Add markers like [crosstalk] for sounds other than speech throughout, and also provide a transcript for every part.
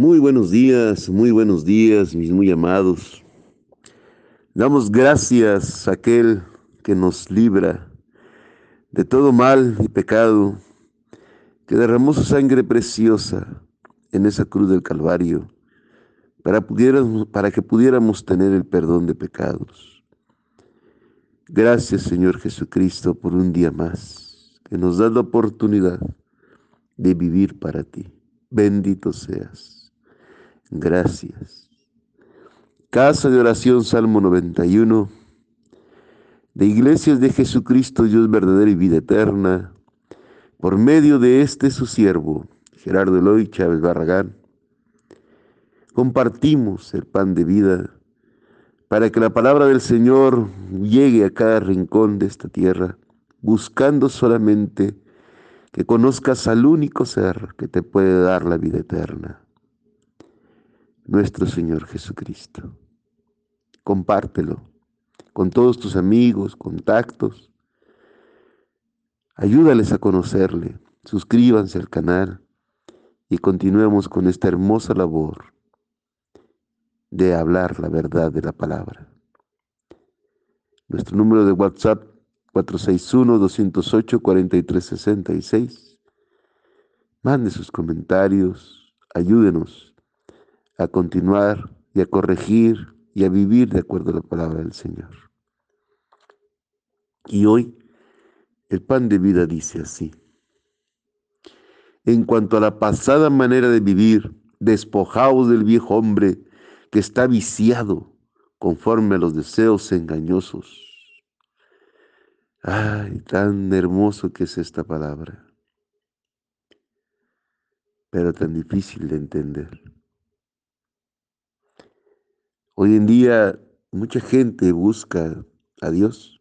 Muy buenos días, muy buenos días, mis muy amados. Damos gracias a aquel que nos libra de todo mal y pecado, que derramó su sangre preciosa en esa cruz del Calvario para, para que pudiéramos tener el perdón de pecados. Gracias Señor Jesucristo por un día más que nos da la oportunidad de vivir para ti. Bendito seas. Gracias. Casa de oración, Salmo 91. De Iglesias de Jesucristo, Dios verdadero y vida eterna, por medio de este su siervo, Gerardo Eloy Chávez Barragán, compartimos el pan de vida para que la palabra del Señor llegue a cada rincón de esta tierra, buscando solamente que conozcas al único ser que te puede dar la vida eterna nuestro Señor Jesucristo. Compártelo con todos tus amigos, contactos. Ayúdales a conocerle. Suscríbanse al canal y continuemos con esta hermosa labor de hablar la verdad de la palabra. Nuestro número de WhatsApp 461-208-4366. Mande sus comentarios, ayúdenos a continuar y a corregir y a vivir de acuerdo a la palabra del Señor. Y hoy el pan de vida dice así. En cuanto a la pasada manera de vivir, despojaos del viejo hombre que está viciado conforme a los deseos engañosos. Ay, tan hermoso que es esta palabra, pero tan difícil de entender. Hoy en día mucha gente busca a Dios,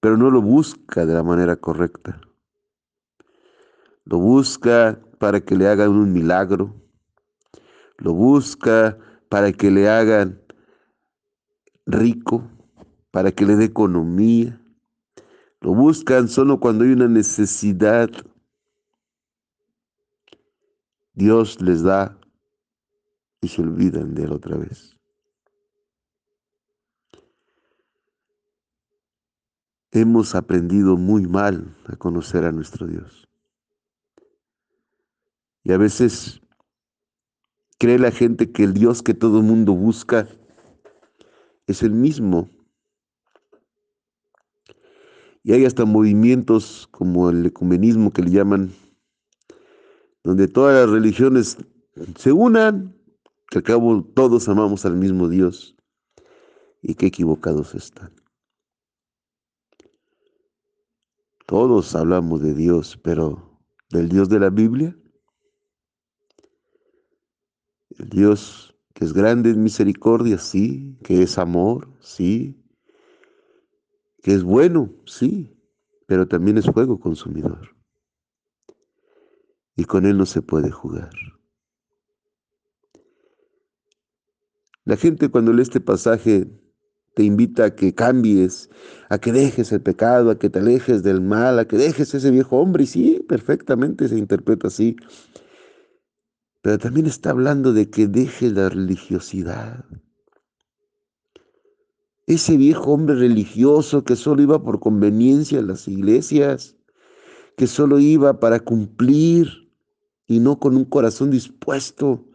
pero no lo busca de la manera correcta. Lo busca para que le hagan un milagro, lo busca para que le hagan rico, para que le dé economía. Lo buscan solo cuando hay una necesidad. Dios les da y se olvidan de él otra vez. Hemos aprendido muy mal a conocer a nuestro Dios. Y a veces cree la gente que el Dios que todo el mundo busca es el mismo. Y hay hasta movimientos como el ecumenismo que le llaman, donde todas las religiones se unan que al cabo todos amamos al mismo Dios y qué equivocados están. Todos hablamos de Dios, pero del Dios de la Biblia, el Dios que es grande en misericordia, sí, que es amor, sí, que es bueno, sí, pero también es fuego consumidor. Y con Él no se puede jugar. La gente cuando lee este pasaje te invita a que cambies, a que dejes el pecado, a que te alejes del mal, a que dejes ese viejo hombre. Y sí, perfectamente se interpreta así. Pero también está hablando de que dejes la religiosidad. Ese viejo hombre religioso que solo iba por conveniencia a las iglesias, que solo iba para cumplir y no con un corazón dispuesto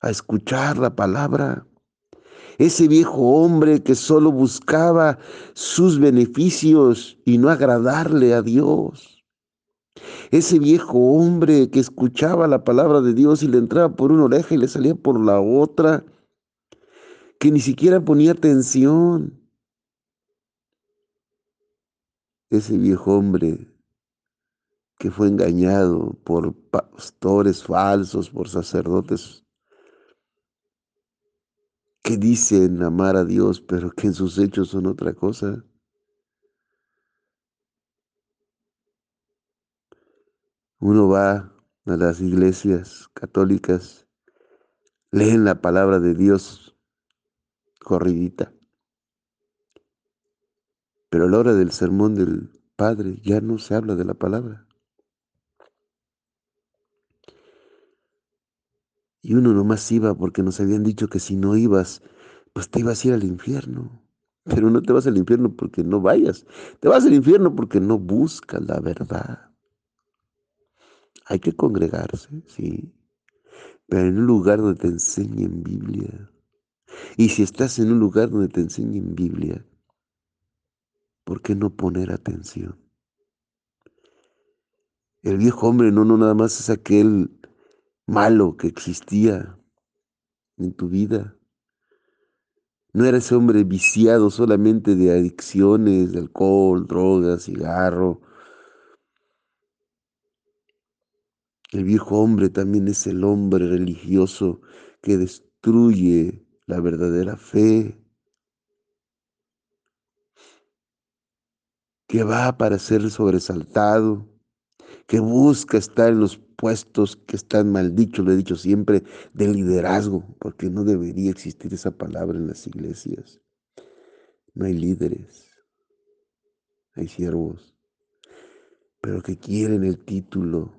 a escuchar la palabra ese viejo hombre que solo buscaba sus beneficios y no agradarle a Dios. Ese viejo hombre que escuchaba la palabra de Dios y le entraba por una oreja y le salía por la otra, que ni siquiera ponía atención. Ese viejo hombre que fue engañado por pastores falsos, por sacerdotes que dicen amar a Dios, pero que en sus hechos son otra cosa. Uno va a las iglesias católicas, leen la palabra de Dios corridita, pero a la hora del sermón del Padre ya no se habla de la palabra. Y uno nomás iba porque nos habían dicho que si no ibas, pues te ibas a ir al infierno. Pero no te vas al infierno porque no vayas. Te vas al infierno porque no buscas la verdad. Hay que congregarse, sí. Pero en un lugar donde te enseñen Biblia. Y si estás en un lugar donde te enseñen Biblia, ¿por qué no poner atención? El viejo hombre no, no nada más es aquel malo que existía en tu vida. No era ese hombre viciado solamente de adicciones, de alcohol, drogas, cigarro. El viejo hombre también es el hombre religioso que destruye la verdadera fe, que va para ser sobresaltado, que busca estar en los puestos que están maldichos, lo he dicho siempre, de liderazgo, porque no debería existir esa palabra en las iglesias. No hay líderes, hay siervos, pero que quieren el título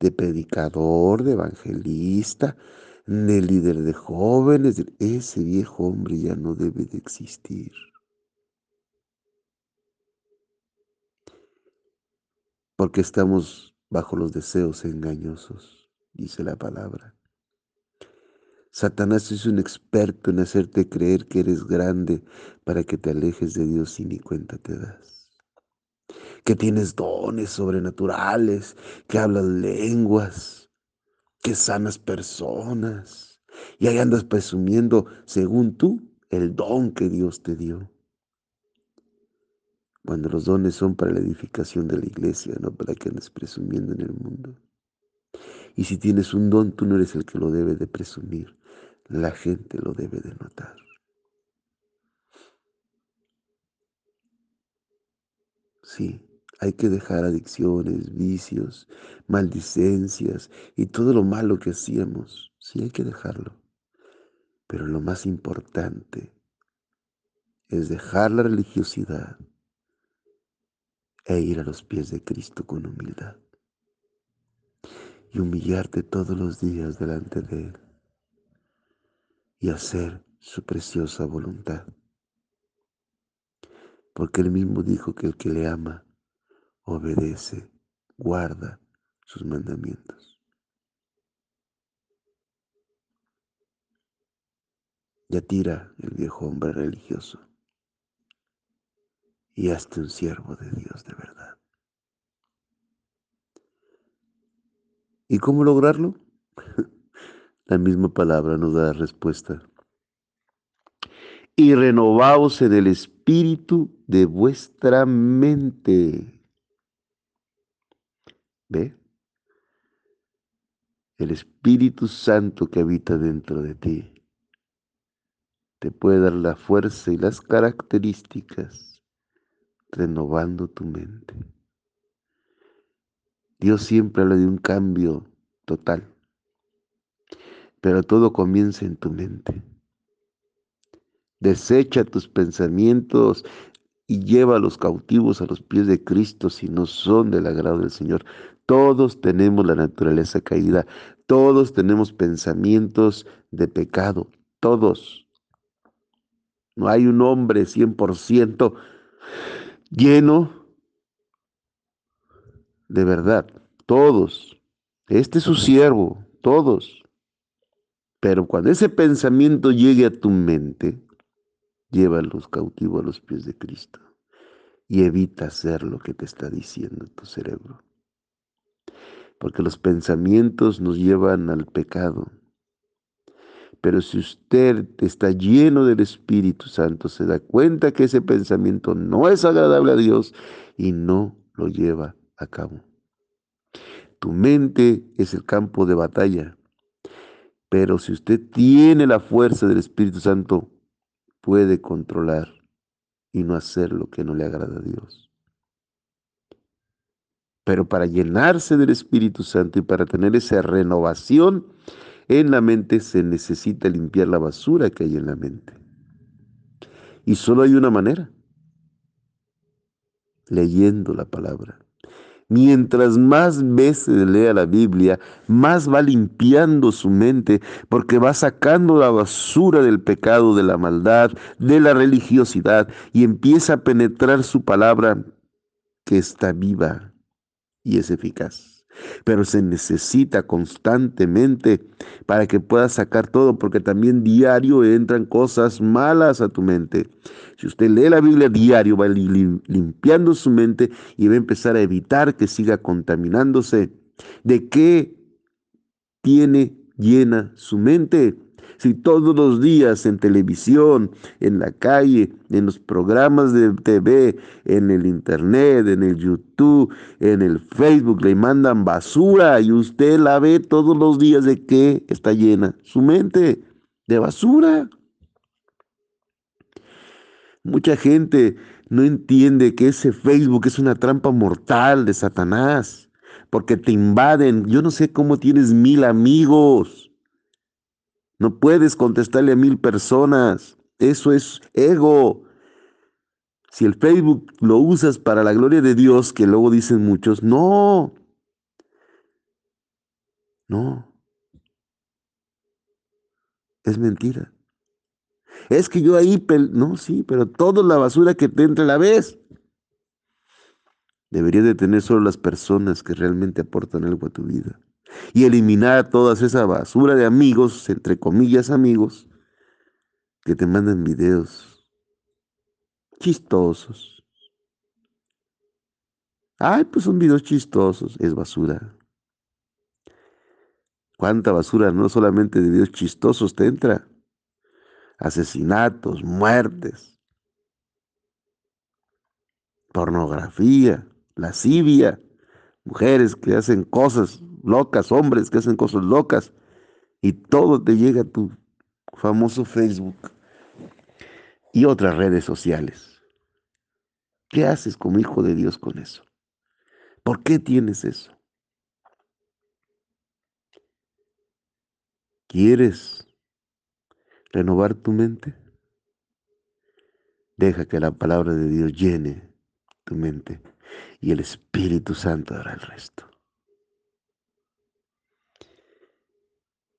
de predicador, de evangelista, de líder de jóvenes. Ese viejo hombre ya no debe de existir. Porque estamos bajo los deseos engañosos, dice la palabra. Satanás es un experto en hacerte creer que eres grande para que te alejes de Dios y ni cuenta te das. Que tienes dones sobrenaturales, que hablas lenguas, que sanas personas. Y ahí andas presumiendo, según tú, el don que Dios te dio cuando los dones son para la edificación de la iglesia, no para que andes presumiendo en el mundo. Y si tienes un don, tú no eres el que lo debe de presumir, la gente lo debe de notar. Sí, hay que dejar adicciones, vicios, maldicencias y todo lo malo que hacíamos. Sí, hay que dejarlo. Pero lo más importante es dejar la religiosidad e ir a los pies de Cristo con humildad y humillarte todos los días delante de Él y hacer su preciosa voluntad. Porque Él mismo dijo que el que le ama obedece, guarda sus mandamientos. Ya tira el viejo hombre religioso y hazte un siervo de Dios de verdad. ¿Y cómo lograrlo? [laughs] La misma palabra nos da la respuesta. Y renovaos en el espíritu de vuestra mente. ¿Ve? El Espíritu Santo que habita dentro de ti te puede dar la fuerza y las características renovando tu mente. Dios siempre habla de un cambio total, pero todo comienza en tu mente. Desecha tus pensamientos y lleva los cautivos a los pies de Cristo si no son del agrado del Señor. Todos tenemos la naturaleza caída, todos tenemos pensamientos de pecado, todos. No hay un hombre 100% lleno de verdad, todos. Este es su siervo, todos. Pero cuando ese pensamiento llegue a tu mente, llévalos cautivos a los pies de Cristo y evita hacer lo que te está diciendo tu cerebro. Porque los pensamientos nos llevan al pecado, pero si usted está lleno del Espíritu Santo, se da cuenta que ese pensamiento no es agradable a Dios y no lo lleva a cabo. Tu mente es el campo de batalla, pero si usted tiene la fuerza del Espíritu Santo, puede controlar y no hacer lo que no le agrada a Dios. Pero para llenarse del Espíritu Santo y para tener esa renovación, en la mente se necesita limpiar la basura que hay en la mente. Y solo hay una manera, leyendo la palabra, Mientras más veces lea la Biblia, más va limpiando su mente, porque va sacando la basura del pecado, de la maldad, de la religiosidad, y empieza a penetrar su palabra que está viva y es eficaz pero se necesita constantemente para que puedas sacar todo, porque también diario entran cosas malas a tu mente. Si usted lee la Biblia diario, va limpiando su mente y va a empezar a evitar que siga contaminándose. ¿De qué tiene llena su mente? Si todos los días en televisión, en la calle, en los programas de TV, en el Internet, en el YouTube, en el Facebook, le mandan basura y usted la ve todos los días de qué está llena su mente de basura. Mucha gente no entiende que ese Facebook es una trampa mortal de Satanás, porque te invaden. Yo no sé cómo tienes mil amigos no puedes contestarle a mil personas. Eso es ego. Si el Facebook lo usas para la gloria de Dios, que luego dicen muchos, no. No. Es mentira. Es que yo ahí, no, sí, pero toda la basura que te entra la vez. Deberías de tener solo las personas que realmente aportan algo a tu vida y eliminar toda esa basura de amigos, entre comillas amigos, que te mandan videos chistosos. Ay, pues son videos chistosos, es basura. ¿Cuánta basura no solamente de videos chistosos te entra? Asesinatos, muertes, pornografía, lascivia, mujeres que hacen cosas locas, hombres que hacen cosas locas, y todo te llega a tu famoso Facebook y otras redes sociales. ¿Qué haces como hijo de Dios con eso? ¿Por qué tienes eso? ¿Quieres renovar tu mente? Deja que la palabra de Dios llene tu mente y el Espíritu Santo hará el resto.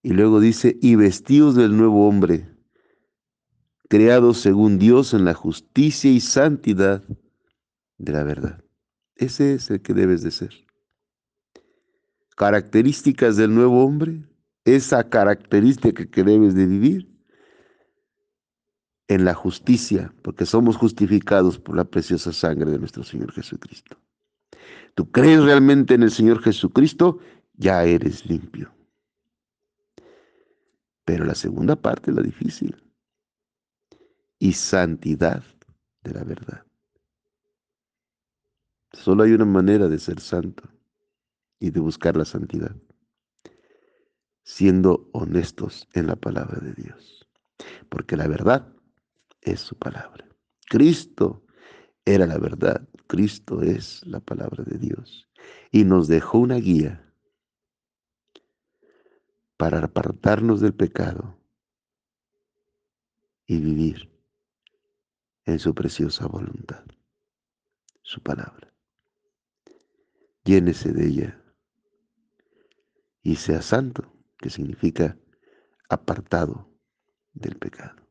Y luego dice, y vestidos del nuevo hombre, creados según Dios en la justicia y santidad de la verdad. Ese es el que debes de ser. Características del nuevo hombre, esa característica que debes de vivir en la justicia, porque somos justificados por la preciosa sangre de nuestro Señor Jesucristo. Tú crees realmente en el Señor Jesucristo, ya eres limpio. Pero la segunda parte es la difícil. Y santidad de la verdad. Solo hay una manera de ser santo y de buscar la santidad, siendo honestos en la palabra de Dios. Porque la verdad es su palabra. Cristo era la verdad, Cristo es la palabra de Dios. Y nos dejó una guía para apartarnos del pecado y vivir en su preciosa voluntad, su palabra. Llénese de ella y sea santo, que significa apartado del pecado.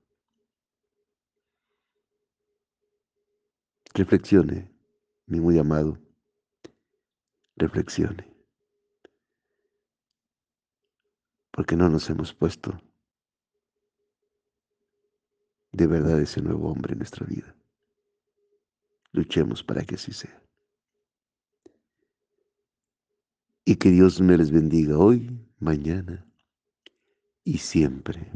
Reflexione, mi muy amado, reflexione. Porque no nos hemos puesto de verdad ese nuevo hombre en nuestra vida. Luchemos para que así sea. Y que Dios me les bendiga hoy, mañana y siempre.